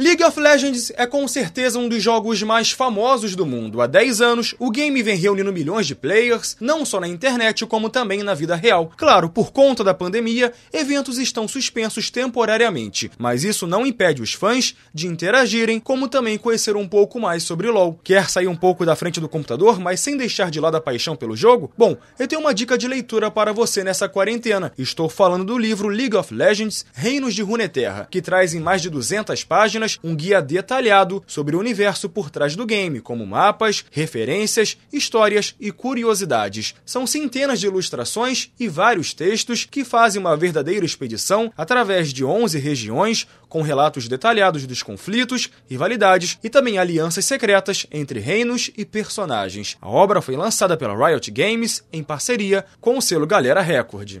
League of Legends é com certeza um dos jogos mais famosos do mundo. Há 10 anos, o game vem reunindo milhões de players, não só na internet, como também na vida real. Claro, por conta da pandemia, eventos estão suspensos temporariamente, mas isso não impede os fãs de interagirem, como também conhecer um pouco mais sobre LoL. Quer sair um pouco da frente do computador, mas sem deixar de lado a paixão pelo jogo? Bom, eu tenho uma dica de leitura para você nessa quarentena. Estou falando do livro League of Legends Reinos de Runeterra, que traz em mais de 200 páginas um guia detalhado sobre o universo por trás do game, como mapas, referências, histórias e curiosidades. São centenas de ilustrações e vários textos que fazem uma verdadeira expedição através de 11 regiões, com relatos detalhados dos conflitos, rivalidades e também alianças secretas entre reinos e personagens. A obra foi lançada pela Riot Games em parceria com o selo Galera Record.